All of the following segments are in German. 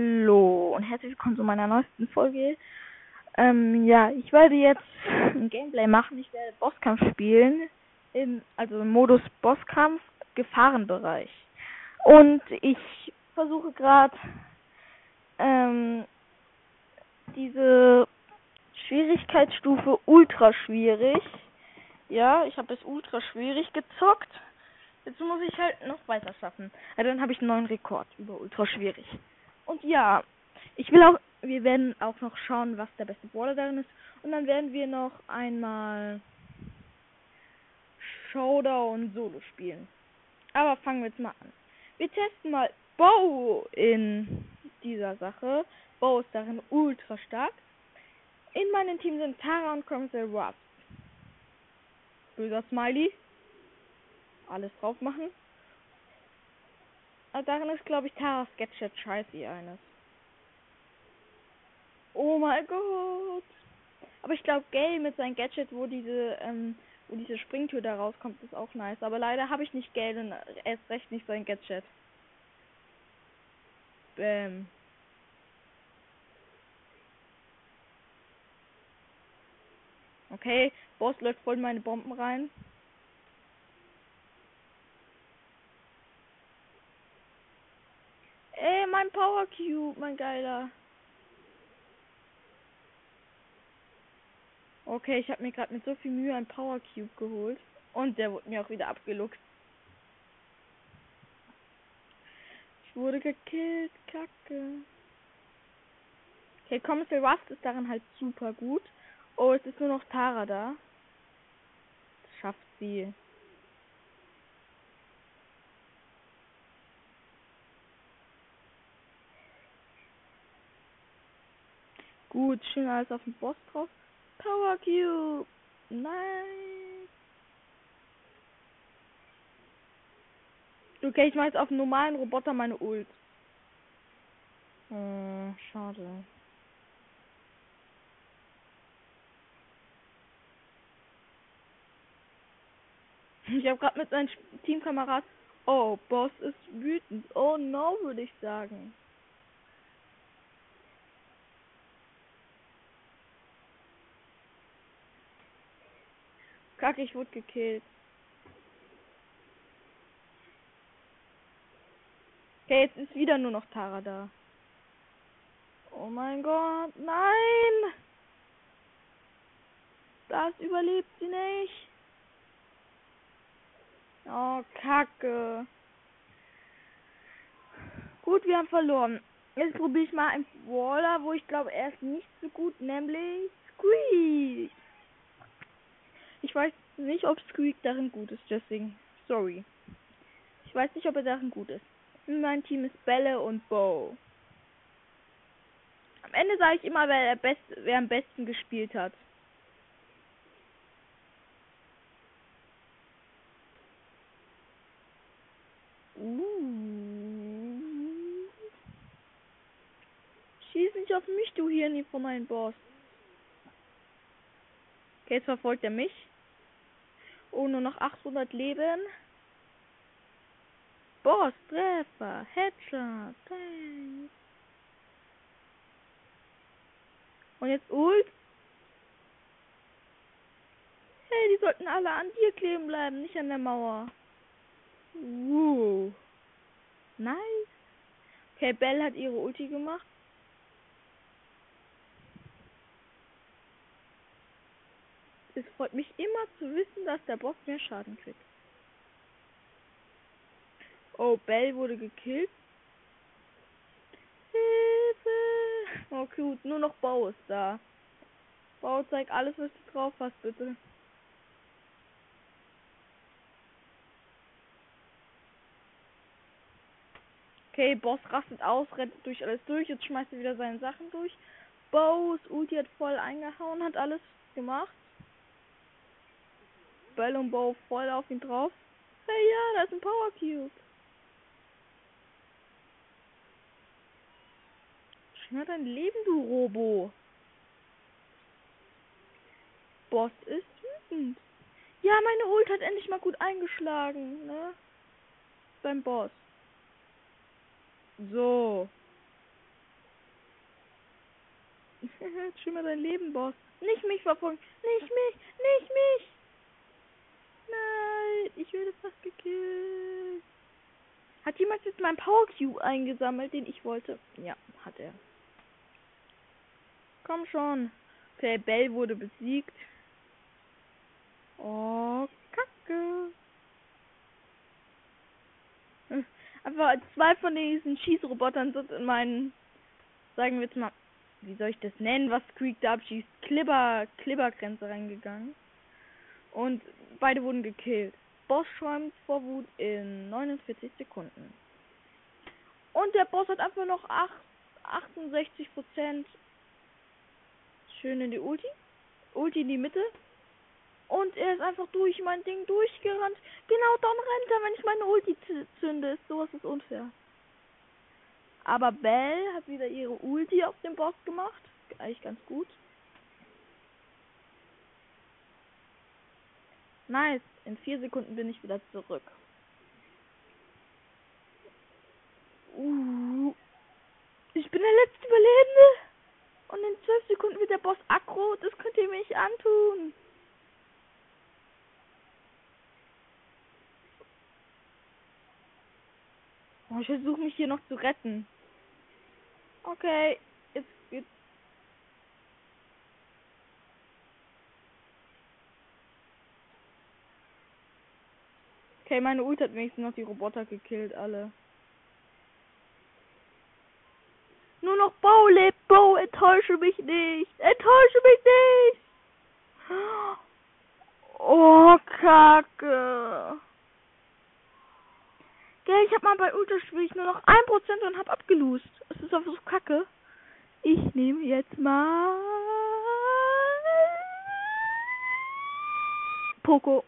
Hallo und herzlich willkommen zu meiner neuesten Folge. Ähm, ja, ich werde jetzt ein Gameplay machen. Ich werde Bosskampf spielen. In, also im Modus Bosskampf, Gefahrenbereich. Und ich versuche gerade ähm, diese Schwierigkeitsstufe ultra schwierig. Ja, ich habe es ultra schwierig gezockt. Jetzt muss ich halt noch weiter schaffen. Ja, dann habe ich einen neuen Rekord über ultra schwierig. Und ja, ich will auch, wir werden auch noch schauen, was der beste Brawler darin ist. Und dann werden wir noch einmal Showdown Solo spielen. Aber fangen wir jetzt mal an. Wir testen mal Bow in dieser Sache. Bow ist darin ultra stark. In meinem Team sind Tara und Cromwell Ruff. Böser Smiley alles drauf machen. Aber darin ist, glaube ich, Taras Gadget scheiße eines. Oh mein Gott. Aber ich glaube, Gale mit seinem Gadget, wo diese, ähm, wo diese Springtür da rauskommt, ist auch nice. Aber leider habe ich nicht Gale und erst recht nicht sein Gadget. Bäm. Okay, Boss läuft voll in meine Bomben rein. Ey, mein Power Cube, mein geiler. Okay, ich habe mir gerade mit so viel Mühe ein Power Cube geholt. Und der wurde mir auch wieder abgeluckt. Ich wurde gekillt, kacke. Okay, Kommissar Rust ist darin halt super gut. Oh, es ist nur noch Tara da. Das schafft sie. Gut, schön alles auf dem Boss drauf. Power Cube. Nein. Okay, ich mache jetzt auf dem normalen Roboter meine Ult. Äh, schade. Ich habe gerade mit seinem Teamkamerad. Oh, Boss ist wütend. Oh no, würde ich sagen. Kacke, ich wurde gekillt. Okay, jetzt ist wieder nur noch Tara da. Oh mein Gott, nein! Das überlebt sie nicht. Oh, Kacke. Gut, wir haben verloren. Jetzt probiere ich mal einen Waller, wo ich glaube, er ist nicht so gut, nämlich Squeeze. Ich weiß nicht, ob Squeak darin gut ist, deswegen. Sorry. Ich weiß nicht, ob er darin gut ist. Mein Team ist Bälle und Bow. Am Ende sage ich immer, wer, best, wer am besten gespielt hat. Uh. Schieß nicht auf mich, du hier nie von meinem Boss. Okay, jetzt verfolgt er mich. Oh, nur noch 800 Leben. Boss, Treffer, Headshot. Und jetzt Ult. Hey, die sollten alle an dir kleben bleiben, nicht an der Mauer. Uh. Nice. Okay, Bell hat ihre Ulti gemacht. Es freut mich immer zu wissen, dass der Boss mehr Schaden kriegt. Oh, Bell wurde gekillt. Hilfe! Oh, gut, nur noch Bau ist da. Bau, zeig alles, was du drauf hast, bitte. Okay, Boss rastet aus, rennt durch alles durch, jetzt schmeißt er wieder seine Sachen durch. Bows Ulti hat voll eingehauen, hat alles gemacht. Bell und Bow voll auf ihn drauf. Hey, ja, da ist ein Power Cube. Schnell dein Leben, du Robo. Boss ist wütend. Ja, meine Ult hat endlich mal gut eingeschlagen, ne? Beim Boss. So. Schimmer dein Leben, Boss. Nicht mich verfolgen. Nicht mich. Nicht mich. Nein, ich werde fast gekillt. Hat jemand jetzt meinen Power Cube eingesammelt, den ich wollte? Ja, hat er. Komm schon. Okay, Bell wurde besiegt. Oh, Kacke. Hm, einfach zwei von diesen Schießrobotern sind in meinen, sagen wir jetzt mal, wie soll ich das nennen, was Creek da abschießt, Klibber, Klibbergrenze reingegangen. Und beide wurden gekillt. Boss schäumt vor Wut in 49 Sekunden. Und der Boss hat einfach noch 8, 68 Prozent. Schön in die Ulti. Ulti in die Mitte. Und er ist einfach durch mein Ding durchgerannt. Genau dann rennt er, wenn ich meine Ulti zünde. Sowas ist unfair. Aber Bell hat wieder ihre Ulti auf dem Boss gemacht. Eigentlich ganz gut. Nice. In vier Sekunden bin ich wieder zurück. Uh, ich bin der letzte Überlebende. Und in zwölf Sekunden wird der Boss aggro. Das könnt ihr mir nicht antun. Oh, ich versuche mich hier noch zu retten. Okay, jetzt geht's Okay, meine Ult hat wenigstens noch die Roboter gekillt, alle. Nur noch Bau lebt, Bau, enttäusche mich nicht. Enttäusche mich nicht. Oh, Kacke. Gell, ich hab mal bei Ultra spiel ich nur noch 1% und hab abgelust. Es ist einfach so kacke. Ich nehme jetzt mal Poco.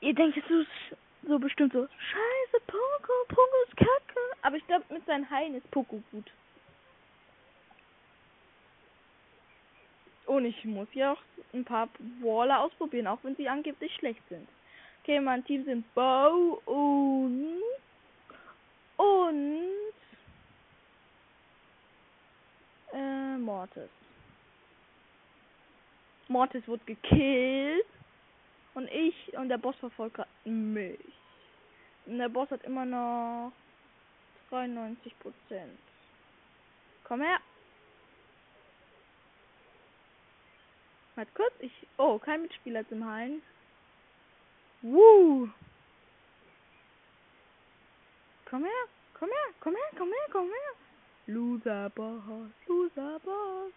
Ihr denkt jetzt so, so bestimmt so, scheiße, Poco, Poco ist kacke. Aber ich glaube, mit seinen Heilen ist Poco gut. Und ich muss ja auch ein paar Waller ausprobieren, auch wenn sie angeblich schlecht sind. Okay, mein Team sind Bow und und äh, Mortis. Mortis wurde gekillt. Und ich und der Boss verfolgt mich. Und der Boss hat immer noch 93 Prozent. Komm her. Halt kurz, ich. Oh, kein Mitspieler zum Heilen. Woo! Komm her, komm her, komm her, komm her, komm her. Loser Boss, Loser Boss.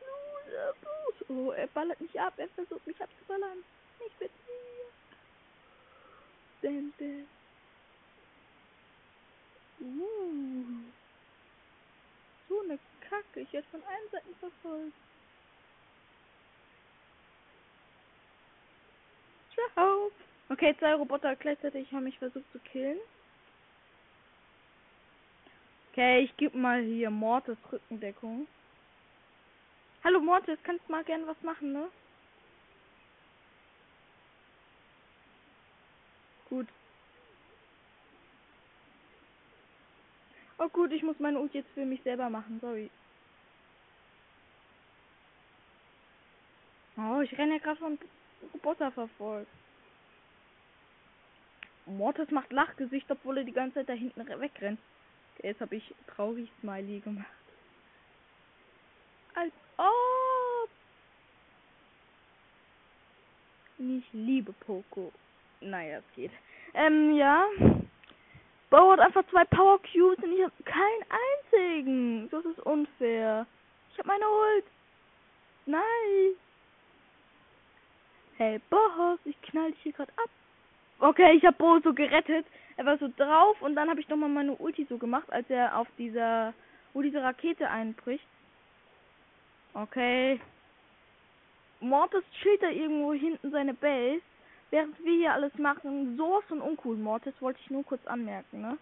Loser Boss. Oh, er ballert mich ab, er versucht mich abzuballern. Ich bin hier. Denn, denn. Uh. So eine Kacke. Ich werde von allen Seiten verfolgt. Ciao. Okay, zwei Roboter gleichzeitig haben mich versucht zu killen. Okay, ich gebe mal hier Mortis Rückendeckung. Hallo Mortis, kannst mal gern was machen, ne? Gut. Oh gut, ich muss meine Ult jetzt für mich selber machen, sorry. Oh, ich renne ja gerade von Roboter verfolgt. Mortis macht Lachgesicht, obwohl er die ganze Zeit da hinten wegrennt. Jetzt habe ich traurig Smiley gemacht. Als ob. Ich liebe Poco. Naja, es geht. Ähm, ja. Bo hat einfach zwei Power Cubes und ich habe keinen einzigen. Das ist unfair. Ich habe meine Ult. Nein. Hey, Boss, ich knall dich hier gerade ab. Okay, ich habe Bo so gerettet. Er war so drauf und dann habe ich nochmal meine Ulti so gemacht, als er auf dieser, wo diese Rakete einbricht. Okay. Mortis chillt da irgendwo hinten seine Base während wir hier alles machen, sowas von uncool, Mortis, wollte ich nur kurz anmerken, ne?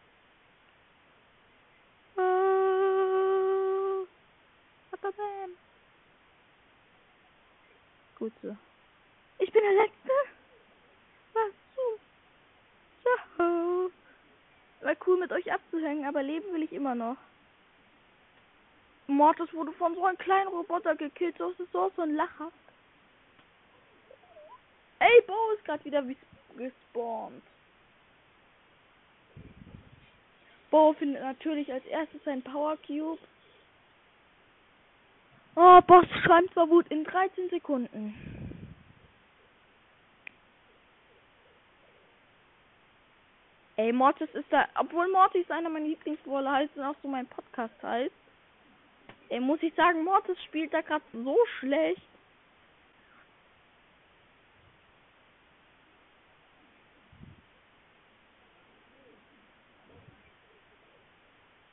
Gut so. Ich bin der Letzte? Was so? Ciao. War cool mit euch abzuhängen, aber leben will ich immer noch. Mortis wurde von so einem kleinen Roboter gekillt. Das ist so, so ein Lacher. Ey, Bo ist gerade wieder gespawnt. Bo findet natürlich als erstes sein Power Cube. Oh, Boss schreibt zwar Wut in 13 Sekunden. Ey, Mortis ist da, obwohl Mortis einer meiner Lieblingsbrawler heißt und auch so mein Podcast heißt. Ey, muss ich sagen, Mortis spielt da gerade so schlecht.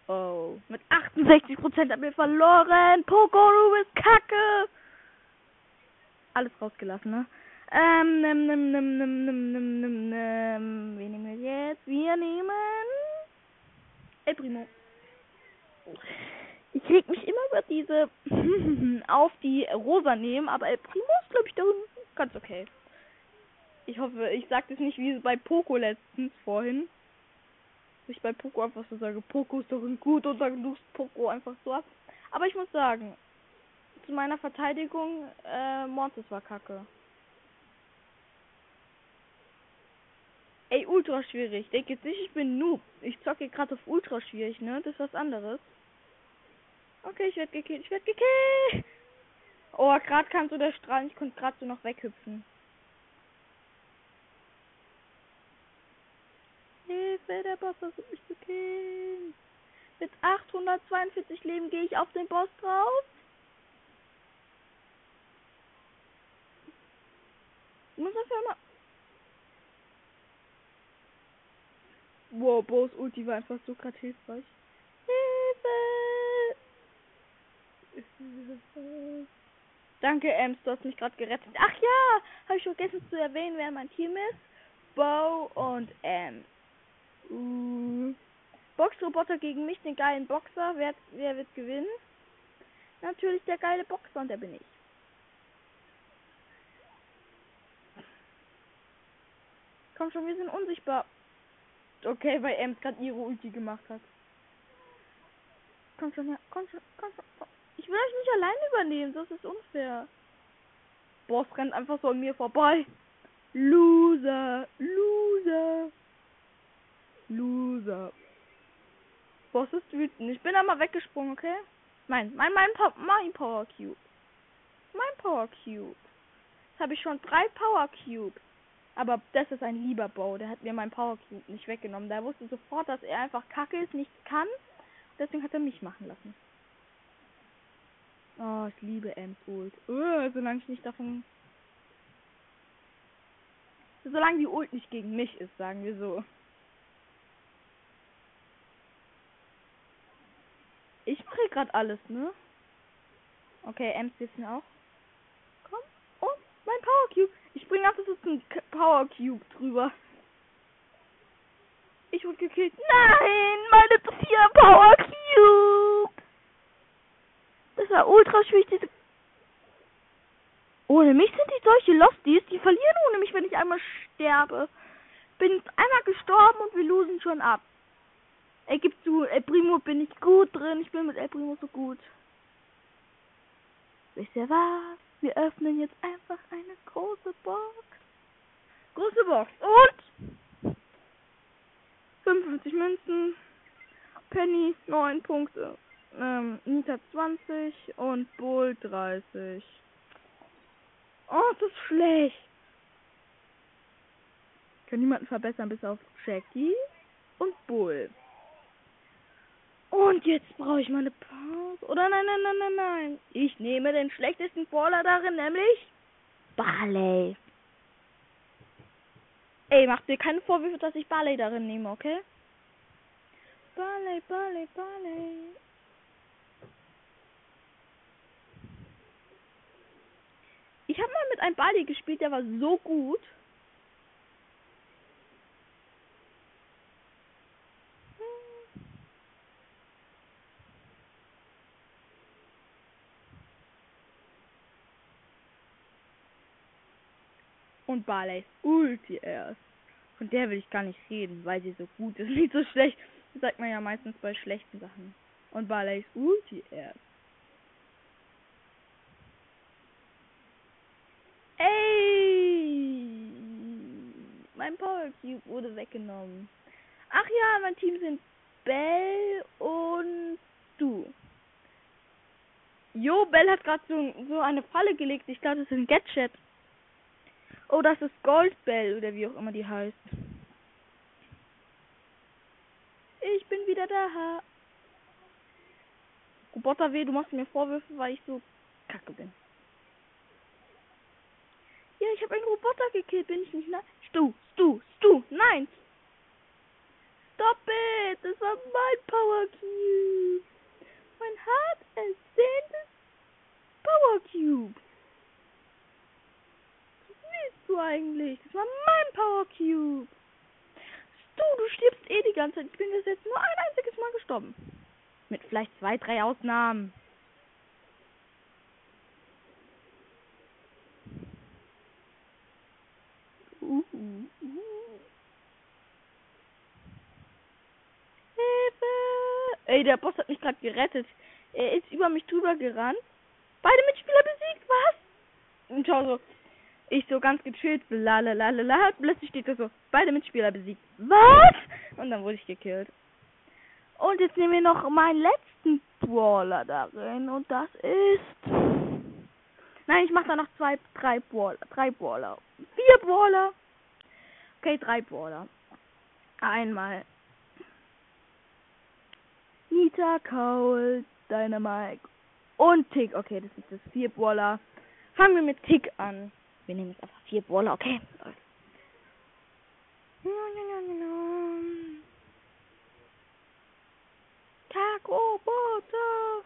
Oh, mit 68% haben wir verloren. Poco, du bist kacke. Alles rausgelassen, ne? Ähm, nimm, nimm, nimm, nimm, nimm, nimm, nimm, nimm. Wen nehmen wir jetzt? Wir nehmen. El Primo. Ich reg mich immer über diese auf die rosa nehmen, aber El Primo ist, glaube ich, da ganz okay. Ich hoffe, ich sag das nicht wie bei Poco letztens vorhin ich bei Poco einfach so sage, Poco ist doch gut und dann lust Poco einfach so ab. Aber ich muss sagen, zu meiner Verteidigung, äh, Mortis war kacke. Ey, ultra schwierig. Denk jetzt nicht, ich bin Noob. Ich zocke gerade auf ultra schwierig, ne? Das ist was anderes. Okay, ich werde gekillt. Ich werde gekillt. Oh, gerade kam so der Strahl. Ich konnte gerade so noch weghüpfen. Hilfe, der Boss versucht mich zu killen. Mit 842 Leben gehe ich auf den Boss drauf. Ich muss einfach mal. Wow, Boss Ulti war einfach so gerade hilfreich. Hilfe! Danke, Ems, du hast mich gerade gerettet. Ach ja, habe ich vergessen zu erwähnen, wer mein Team ist. Bo und Ems. Uh, Boxroboter gegen mich, den geilen Boxer. Wer, wer wird gewinnen? Natürlich der geile Boxer und der bin ich. Komm schon, wir sind unsichtbar. Okay, weil Ems gerade ihre Ulti gemacht hat. Komm schon her, komm schon, komm schon. Komm. Ich will euch nicht allein übernehmen, das ist unfair. Boss rennt einfach so an mir vorbei. Loser, Loser. Loser. Boss ist wütend. Ich bin da mal weggesprungen, okay? Mein, mein, mein, mein Power Cube. Mein Power Cube. Jetzt habe ich schon drei Power Cube. Aber das ist ein lieber Bau. Der hat mir mein Power Cube nicht weggenommen. Der wusste sofort, dass er einfach kacke ist, nichts kann. Deswegen hat er mich machen lassen. Oh, ich liebe Ems Ult. Uh, solange ich nicht davon. Solange die Ult nicht gegen mich ist, sagen wir so. Hier gerade alles, ne? Okay, Ems wissen auch. Komm. Oh, mein Power Cube. Ich bringe auf, das ist ein Power Cube drüber. Ich wurde gekillt. Nein, meine vier Power Cube. Das war ultra schwierig, diese ohne mich sind die solche Losties, die verlieren ohne mich, wenn ich einmal sterbe. Bin einmal gestorben und wir losen schon ab. Er gibt zu, El Primo bin ich gut drin. Ich bin mit El Primo so gut. Wisst ihr was? Wir öffnen jetzt einfach eine große Box. Große Box. Und 55 Münzen. Penny 9 Punkte. Ähm, Nita 20 und Bull 30. Oh, das ist schlecht. Kann niemanden verbessern bis auf Jackie und Bull. Und jetzt brauche ich mal eine Pause. Oder nein, nein, nein, nein, nein. Ich nehme den schlechtesten Brawler darin, nämlich Barley. Ey, macht dir keine Vorwürfe, dass ich Barley darin nehme, okay? Barley, Barley, Barley. Ich habe mal mit einem Barley gespielt, der war so gut. und Barleys Ulti erst. Von der will ich gar nicht reden, weil sie so gut ist, nicht so schlecht. Das sagt man ja meistens bei schlechten Sachen. Und Barleys Ulti erst. Ey! Mein Power Cube wurde weggenommen. Ach ja, mein Team sind Bell und du. Jo, Bell hat gerade so, so eine Falle gelegt. Ich glaube, das sind Gadgets. Oh, das ist Goldbell oder wie auch immer die heißt. Ich bin wieder da. Roboter weh, du machst mir Vorwürfe, weil ich so kacke bin. Ja, ich habe einen Roboter gekillt, bin ich nicht? Na Stu, Stu, Stu, nein! Stop it! Das war mein Power Cube! Mein hart ersehntes Power Cube! Du eigentlich? Das war mein Power Cube! Du, du stirbst eh die ganze Zeit. Ich bin bis jetzt nur ein einziges Mal gestorben. Mit vielleicht zwei, drei Ausnahmen. Uh, uh, uh. Hilfe! Ey, der Boss hat mich gerade gerettet. Er ist über mich drüber gerannt. Beide Mitspieler besiegt, was? Und schau so, ich so ganz gechillt, lalalala, plötzlich steht da so, beide Mitspieler besiegt. Was? Und dann wurde ich gekillt. Und jetzt nehmen wir noch meinen letzten Brawler darin und das ist... Nein, ich mache da noch zwei, drei Brawler, drei Brawler. Vier Brawler. Okay, drei Brawler. Einmal. Nita, Cole, Dynamite und Tick. Okay, das ist das vier Brawler. Fangen wir mit Tick an. Wir nehmen jetzt einfach vier Brawler, okay? Tag-Roboter.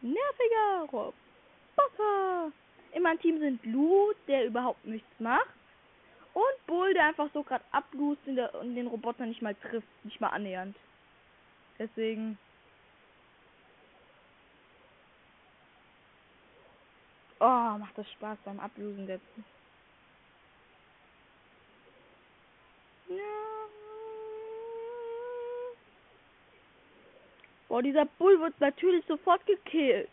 Nerviger Roboter. In meinem Team sind Lou, der überhaupt nichts macht. Und Bull, der einfach so gerade ablust und den Roboter nicht mal trifft. Nicht mal annähernd. Deswegen Oh, macht das Spaß beim Ablösen setzen. Ja. Boah, dieser Bull wird natürlich sofort gekillt.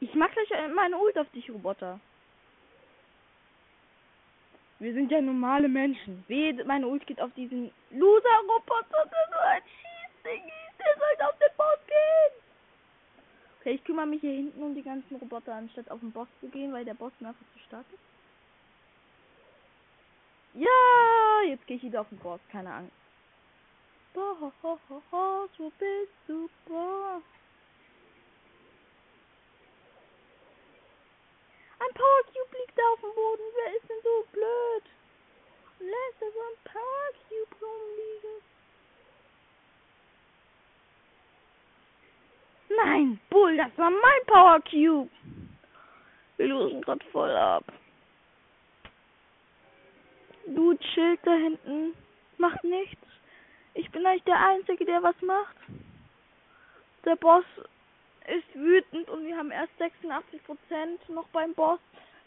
Ich mach gleich meine Ult auf dich, Roboter. Wir sind ja normale Menschen. Wehe, meine Ult geht auf diesen Loser-Roboter, der so ein Schießding ist. Der sollte auf den Boss gehen. Okay, ich kümmere mich hier hinten um die ganzen Roboter, anstatt auf den Boss zu gehen, weil der Boss mir einfach zu stark ist. Ja, jetzt gehe ich wieder auf den Boss, keine Angst. Boss, wo bist du, Boss? Ein Power Cube liegt da auf dem Boden. Wer ist denn so blöd? Und lässt da so ein Power Cube rumliegen. Nein, Bull, das war mein Power Cube. Wir losen gerade voll ab. Du chillt da hinten. Macht nichts. Ich bin eigentlich der Einzige, der was macht. Der Boss ist wütend und wir haben erst 86% noch beim Boss.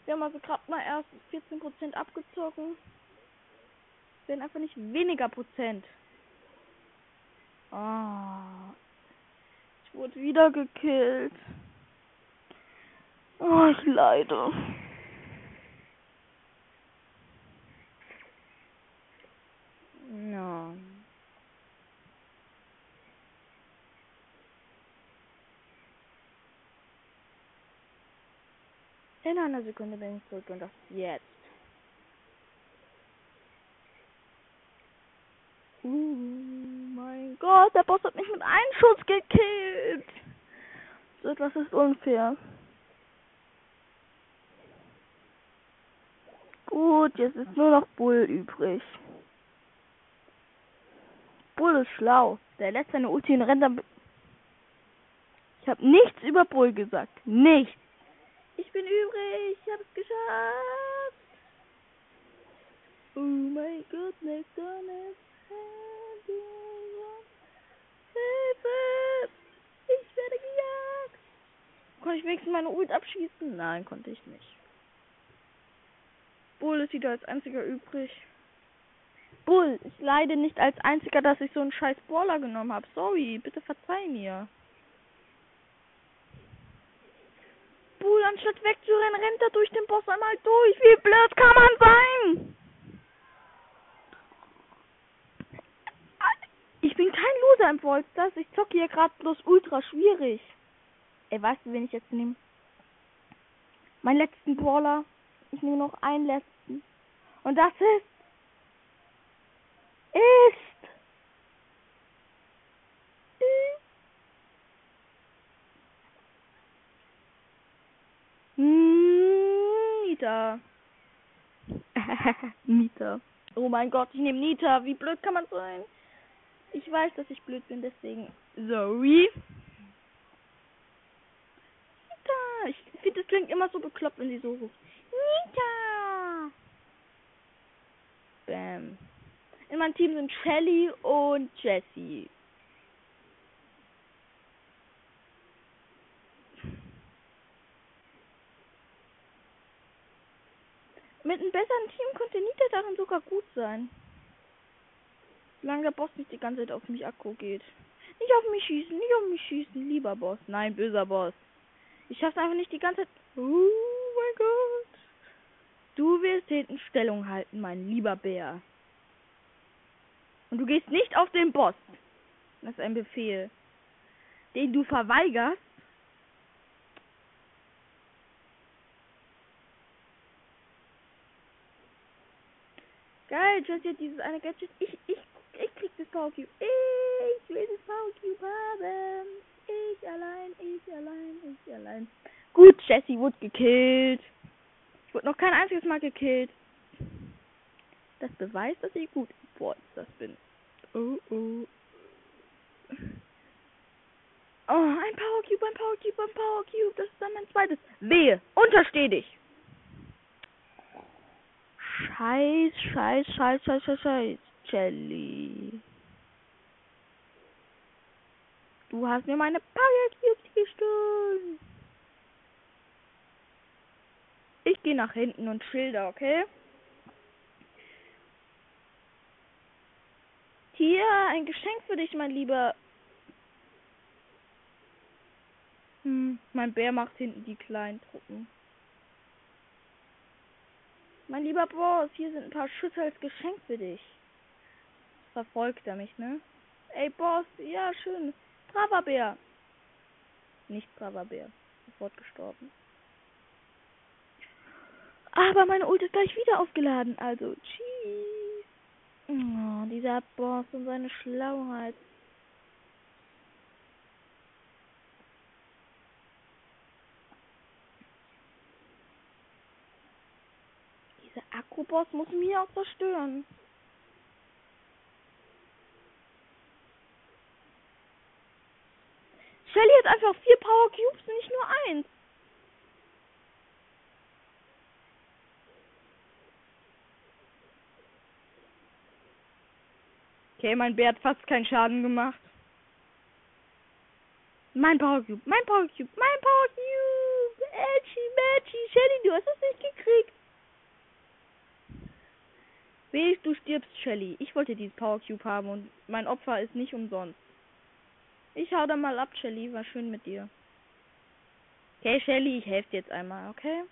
Wir haben also gerade mal erst 14% abgezogen. Wir werden einfach nicht weniger Prozent. Oh. Ich wurde wieder gekillt. Oh, ich leide. Ja. In einer Sekunde bin ich zurück und das jetzt. Uh, mein Gott, der Boss hat mich mit einem Schuss gekillt. So etwas ist unfair. Gut, jetzt ist nur noch Bull übrig. Bull ist schlau. Der lässt seine Ulti in rennt. Ich habe nichts über Bull gesagt. Nichts. Ich bin übrig. Ich hab's geschafft. Oh mein Gott, McDonald's. Hilfe! Ich werde gejagt. Konnte ich wenigstens meine Ult abschießen? Nein, konnte ich nicht. Bull ist wieder als einziger übrig. Bull, ich leide nicht als einziger, dass ich so einen scheiß Brawler genommen habe. Sorry, bitte verzeih mir. Bull, anstatt wegzurennen, rennt er durch den Boss einmal durch. Wie blöd kann man sein? Ich bin kein Loser im Vollstars. Ich zocke hier gerade bloß ultra schwierig. Ey, weißt du, wen ich jetzt nehme? Mein letzten Brawler. Ich nehme noch einen letzten. Und das ist. Ist. Nita. Nita. Oh mein Gott, ich nehme Nita. Wie blöd kann man sein? Ich weiß, dass ich blöd bin, deswegen. Sorry. Nita. Ich finde, es klingt immer so bekloppt, wenn sie so ruft. Nita. Bam. In meinem Team sind Shelly und Jessie. Mit einem besseren Team könnte Nita darin sogar gut sein. Solange der Boss nicht die ganze Zeit auf mich Akku geht. Nicht auf mich schießen, nicht auf mich schießen, lieber Boss. Nein, böser Boss. Ich schaff's einfach nicht die ganze Zeit. Oh mein Gott. Du wirst hinten Stellung halten, mein lieber Bär. Und du gehst nicht auf den Boss. Das ist ein Befehl. Den du verweigerst. Geil, Jessie hat dieses eine Gadget. Ich, ich ich krieg das Power Cube. Ich will das Power Cube haben. Ich allein, ich allein, ich allein. Gut, Jesse wurde gekillt. Ich wurde noch kein einziges Mal gekillt. Das beweist, dass ich gut boah, das bin. Oh, oh. Oh, ein Power Cube, ein Power Cube, ein Power Cube. Das ist dann mein zweites. Wehe, untersteh dich. Scheiß, scheiß, scheiß, scheiß, scheiß, scheiß. Jelly. Du hast mir meine Power Cubes gestohlen. Ich gehe nach hinten und schilder, okay? Hier, ein Geschenk für dich, mein Lieber. Hm, mein Bär macht hinten die kleinen Truppen. Mein lieber Boss, hier sind ein paar Schüsse als Geschenk für dich verfolgt er mich, ne? Ey, Boss, ja, schön. Braver Bär. Nicht braver Bär. Sofort gestorben. Aber meine Ult ist gleich wieder aufgeladen. Also, tschüss. Oh, dieser Boss und seine Schlauheit. Dieser Akkuboss muss mich auch zerstören. Shelly hat einfach vier Power Cubes und nicht nur eins. Okay, mein Bär hat fast keinen Schaden gemacht. Mein Power Cube, mein Power Cube, mein Power Cube. Edgy, Matchy, Shelly, du hast es nicht gekriegt. Wehe, du stirbst, Shelly. Ich wollte dieses Power Cube haben und mein Opfer ist nicht umsonst. Ich hau da mal ab, Shelly. War schön mit dir. Okay, Shelly, ich helfe dir jetzt einmal, okay?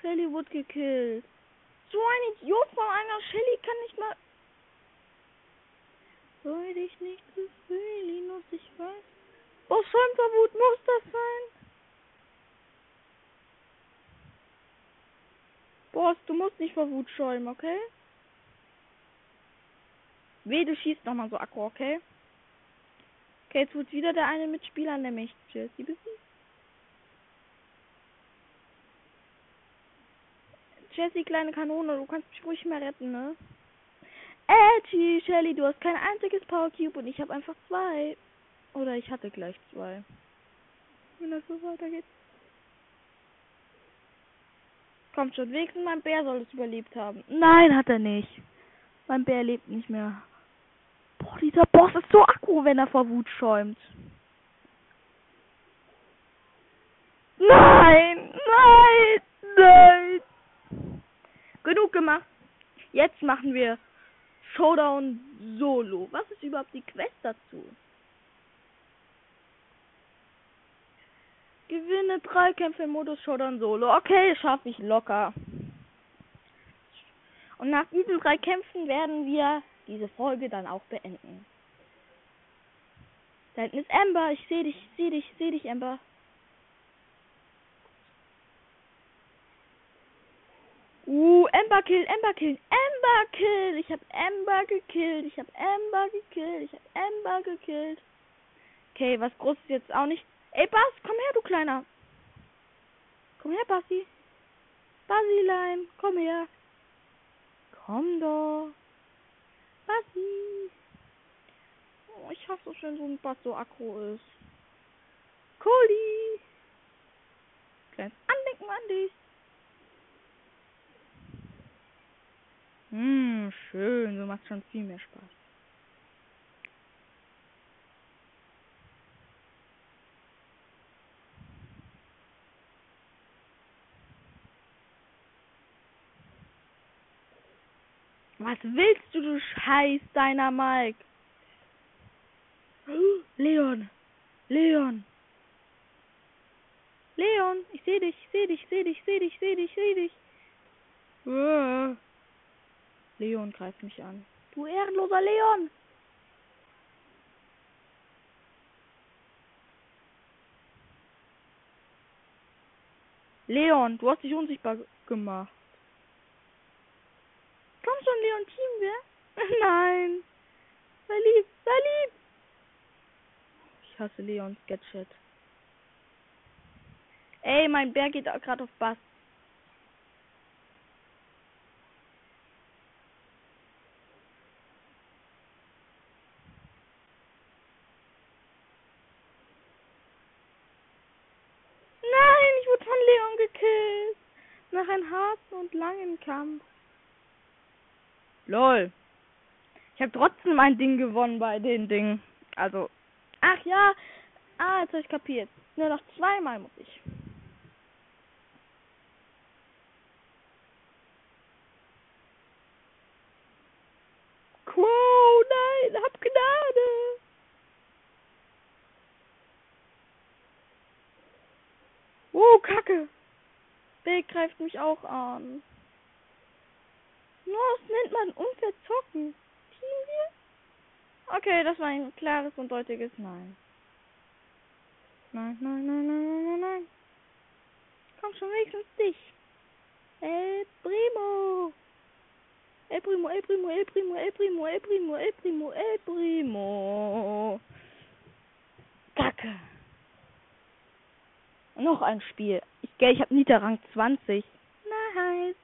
Shelly wurde gekillt. So ein Idiot von einer Shelly kann nicht mal. Soll dich nicht befehlen, Linus, ich weiß. Boah, Schäumverwut muss das sein. Boss, du musst nicht vor Wut schäumen, okay? Weh, du schießt nochmal so Akku, okay? Okay, jetzt wird wieder der eine Mitspieler, nämlich Jesse besiegt. Jesse, kleine Kanone, du kannst mich ruhig mehr retten, ne? Edgy, Shelly, du hast kein einziges Power Cube und ich habe einfach zwei. Oder ich hatte gleich zwei. Wenn das so weitergeht. Kommt schon, wenigstens mein Bär soll es überlebt haben. Nein, hat er nicht. Mein Bär lebt nicht mehr. Boah, dieser Boss ist so akku, wenn er vor Wut schäumt. Nein, nein, nein. Genug gemacht. Jetzt machen wir Showdown Solo. Was ist überhaupt die Quest dazu? Gewinne drei Kämpfe im Modus Showdown Solo. Okay, schaffe ich locker. Und nach diesen drei Kämpfen werden wir diese Folge dann auch beenden. Da hinten ist Amber. Ich sehe dich, sehe dich, sehe dich, Amber. Uh, Ember kill, Ember kill, Ember kill. Ich hab Ember gekillt. Ich hab Ember gekillt. Ich hab Ember gekillt. Okay, was groß ist jetzt auch nicht. Ey, Bass, komm her, du Kleiner. Komm her, Bassi. Basilein, komm her. Komm doch. Bassi. Oh, ich hasse so schön, so ein Bass so aggro ist. Cody. Kleines Andenken an dich. Hm, schön. So macht schon viel mehr Spaß. Was willst du, du Scheiß deiner Mike? Leon. Leon. Leon, ich seh dich, seh dich, seh dich, seh dich, seh dich, seh dich. Uh. Leon greift mich an. Du ehrenloser Leon! Leon, du hast dich unsichtbar gemacht. Leon, Teamwehr? Nein. Sei lieb, sei lieb. Ich hasse Leons Gadget. Ey, mein Bär geht gerade auf Bass. nach einem harten und langen Kampf. Lol. Ich habe trotzdem mein Ding gewonnen bei den Dingen. Also, ach ja. Ah, jetzt habe ich kapiert. Nur noch zweimal muss ich. Wow, nein, hab Gnade. Oh, Kacke. Bill greift mich auch an. Nennt man unfair zocken. Team hier? Okay, das war ein klares und deutiges Nein. Nein, nein, nein, nein, nein, nein, nein. Komm schon wenigstens dich. El Primo. El Primo, El Primo, El Primo, El Primo, El Primo, El Primo, El Primo. Kacke. Noch ein Spiel. Ich, gell, ich habe Nita Rang 20. Nice.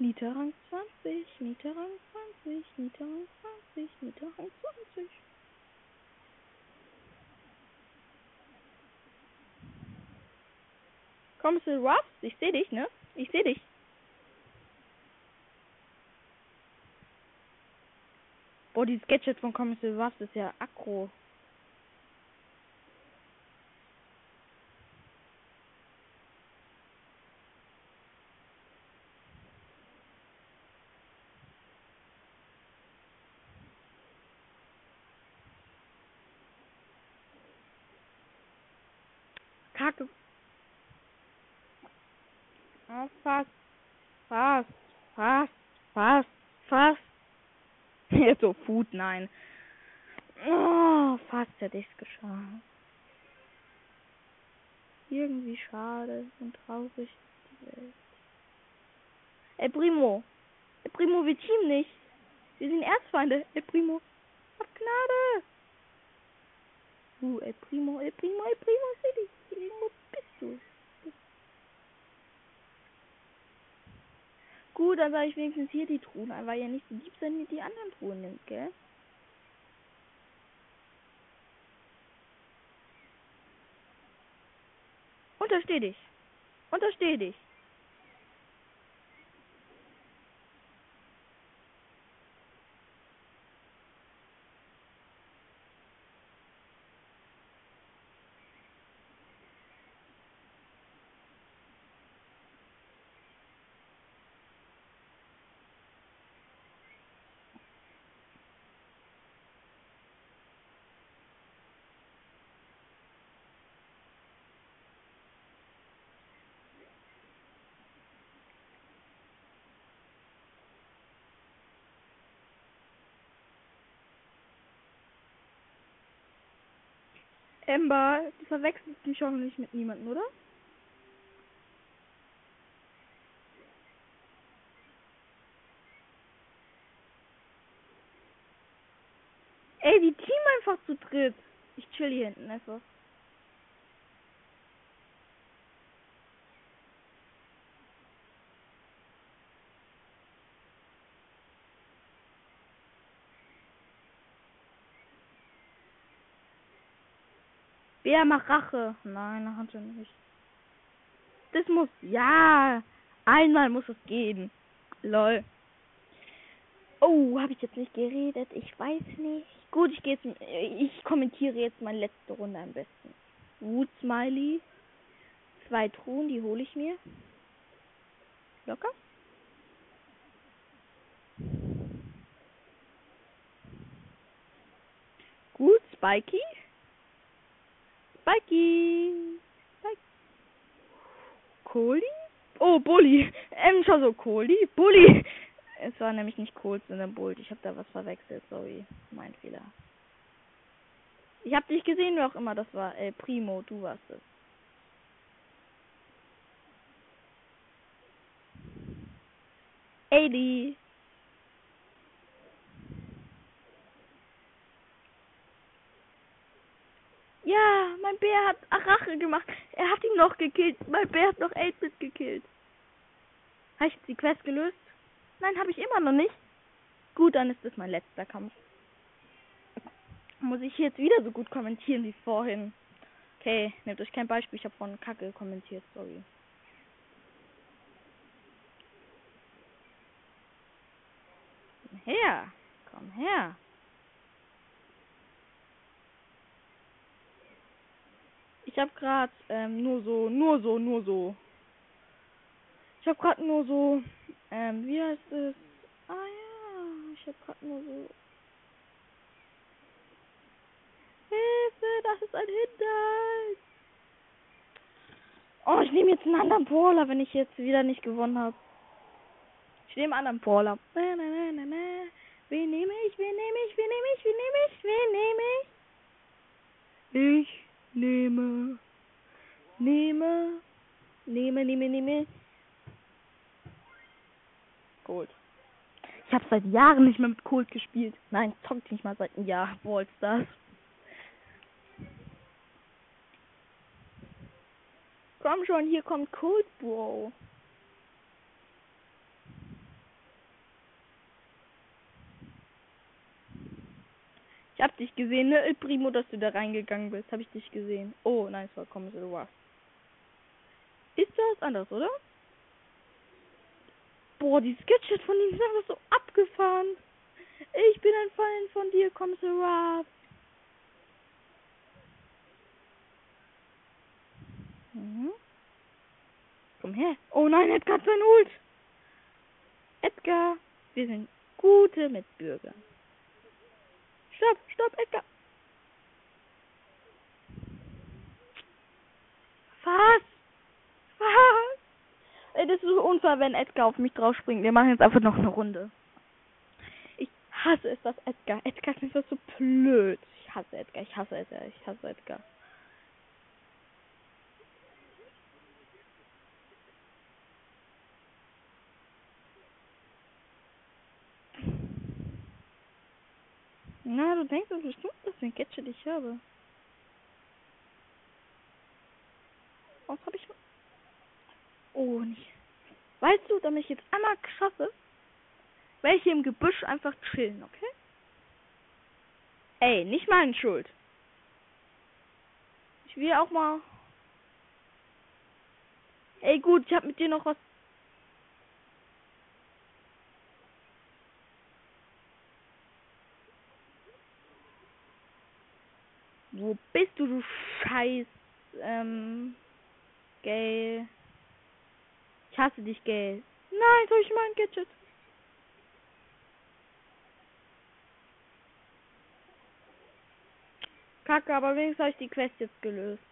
Nita Rang 20, Nita Rang 20, Nita Rang 20, Nita Rang 20. Kommst du Ruffs? Ich sehe dich, ne? Ich sehe dich. Boah, dieses Gadget von Kommissar Ruffs ist ja aggro. Kacke. Ah, fast. Fast. Fast. Fast. Fast. Jetzt so Food, nein. Oh, fast hätte ich's geschafft. Irgendwie schade und traurig die Welt. Ey, Primo. Ey, Primo, wir team nicht. Wir sind Erzfeinde. Ey, Primo. Hab Gnade. Uh, El Primo, El Primo, El Primo, City. Wo bist du? Gut, dann sage ich wenigstens hier die Truhen weil ja nicht so lieb sind wie die anderen Truhen nimmt, gell? Untersteh dich. Untersteh dich. Ember, du verwechselst mich hoffentlich mit niemandem, oder? Ey, die Team einfach zu dritt. Ich chill hier hinten einfach. Wer macht Rache? Nein, er hatte nicht. Das muss, ja, einmal muss es gehen. Lol. Oh, habe ich jetzt nicht geredet? Ich weiß nicht. Gut, ich gehe ich kommentiere jetzt meine letzte Runde am besten. Wood Smiley. Zwei Truhen, die hole ich mir. Locker. Gut, Spikey. Spikey. Spike. Kohli? Oh, Bully. Ähm, schau so, Kohli? Bully. Es war nämlich nicht Colt, sondern Bolt. Ich habe da was verwechselt. Sorry. Mein Fehler. Ich habe dich gesehen, wer auch immer das war. Äh, Primo, du warst es. Adi. Ja, mein Bär hat Rache gemacht. Er hat ihn noch gekillt. Mein Bär hat noch 8-Bit gekillt. Habe ich die Quest gelöst? Nein, habe ich immer noch nicht. Gut, dann ist es mein letzter Kampf. Muss ich jetzt wieder so gut kommentieren wie vorhin. Okay, nehmt euch kein Beispiel. Ich habe von Kacke kommentiert, sorry. Komm her. Komm her. Ich habe gerade ähm, nur so, nur so, nur so. Ich habe gerade nur so ähm, wie heißt es? Ah ja, ich hab grad nur so. Hilfe, das ist ein Hindernis. Oh, ich nehme jetzt einen anderen Brawler, wenn ich jetzt wieder nicht gewonnen habe. Ich nehme einen anderen Brawler. Na, na, na, na, na. Wen nehme ich? Wen nehme ich? Wen nehme ich? Wen nehme ich? Wen nehme ich? Ich nehme. Nehme. Nehme, nehme, nehme. Cold. Ich habe seit Jahren nicht mehr mit Cold gespielt. Nein, zockt nicht mal seit einem Jahr. Wollt's das? Komm schon, hier kommt Cold, Bro. Ich hab dich gesehen, ne? Primo, dass du da reingegangen bist. Hab ich dich gesehen. Oh, nein, es war Kommissar Ruff. Ist das anders, oder? Boah, die Sketches von ihm sind einfach so abgefahren. Ich bin ein Fan von dir, komm so Rap. Mhm. Komm her. Oh nein, Edgar hat sein Ult. Edgar, wir sind gute Mitbürger. Stopp, stopp, Edgar. Was? Was? Ey, das ist so unfair, wenn Edgar auf mich drauf springt. Wir machen jetzt einfach noch eine Runde. Ich hasse es, dass Edgar. Edgar ist das so blöd. Ich hasse Edgar, ich hasse Edgar, ich hasse Edgar. Na, du denkst das bestimmt, dass ich ein Gadget ich habe. Was habe ich Oh, nicht. Weißt du, damit ich jetzt einmal schaffe, hier im Gebüsch einfach chillen, okay? Ey, nicht meine Schuld. Ich will auch mal. Ey, gut, ich hab mit dir noch was. Wo bist du, du Scheiß, ähm, gay. Ich hasse dich, Gay. Nein, soll ich mal ein Gadget? Kacke, aber wenigstens habe ich die Quest jetzt gelöst.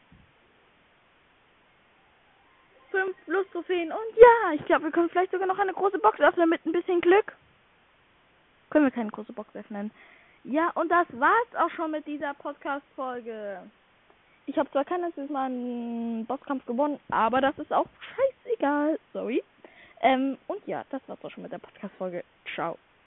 Fünf Lusttrophäen und ja, ich glaube, wir können vielleicht sogar noch eine große Box öffnen mit ein bisschen Glück. Können wir keine große Box öffnen. Ja, und das war's auch schon mit dieser Podcast-Folge. Ich habe zwar kein Mal einen Bosskampf gewonnen, aber das ist auch scheißegal. Sorry. Ähm, und ja, das war's auch schon mit der Podcast-Folge. Ciao.